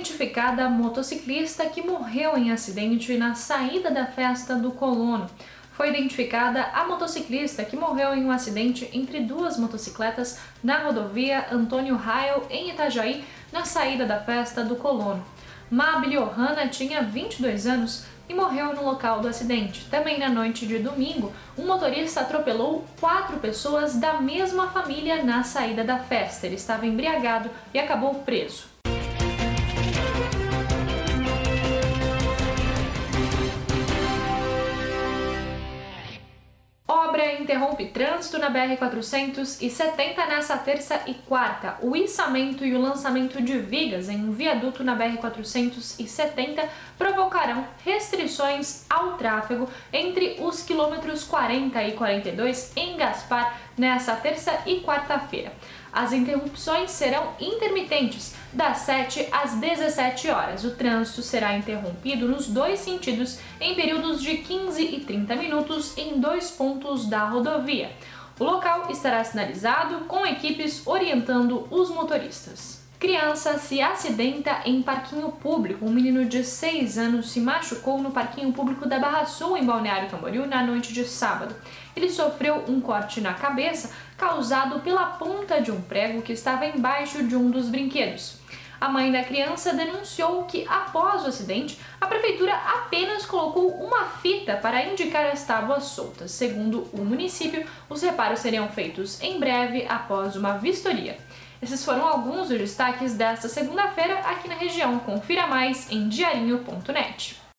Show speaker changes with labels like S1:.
S1: identificada a motociclista que morreu em acidente na saída da festa do Colono. Foi identificada a motociclista que morreu em um acidente entre duas motocicletas na rodovia Antônio Raio, em Itajaí, na saída da festa do Colono. Mabel Johanna tinha 22 anos e morreu no local do acidente. Também na noite de domingo, um motorista atropelou quatro pessoas da mesma família na saída da festa. Ele estava embriagado e acabou preso. Obra interrompe trânsito na BR-470 nessa terça e quarta. O içamento e o lançamento de vigas em um viaduto na BR-470 provocarão restrições ao tráfego entre os quilômetros 40 e 42 em Gaspar nessa terça e quarta-feira. As interrupções serão intermitentes, das 7 às 17 horas. O trânsito será interrompido nos dois sentidos em períodos de 15 e 30 minutos em dois pontos da rodovia. O local estará sinalizado com equipes orientando os motoristas. Criança se acidenta em parquinho público. Um menino de 6 anos se machucou no parquinho público da Barra Sul, em Balneário Camboriú, na noite de sábado. Ele sofreu um corte na cabeça causado pela ponta de um prego que estava embaixo de um dos brinquedos. A mãe da criança denunciou que, após o acidente, a prefeitura apenas colocou uma fita para indicar as tábuas soltas. Segundo o município, os reparos seriam feitos em breve após uma vistoria. Esses foram alguns dos destaques desta segunda-feira aqui na região. Confira mais em diarinho.net.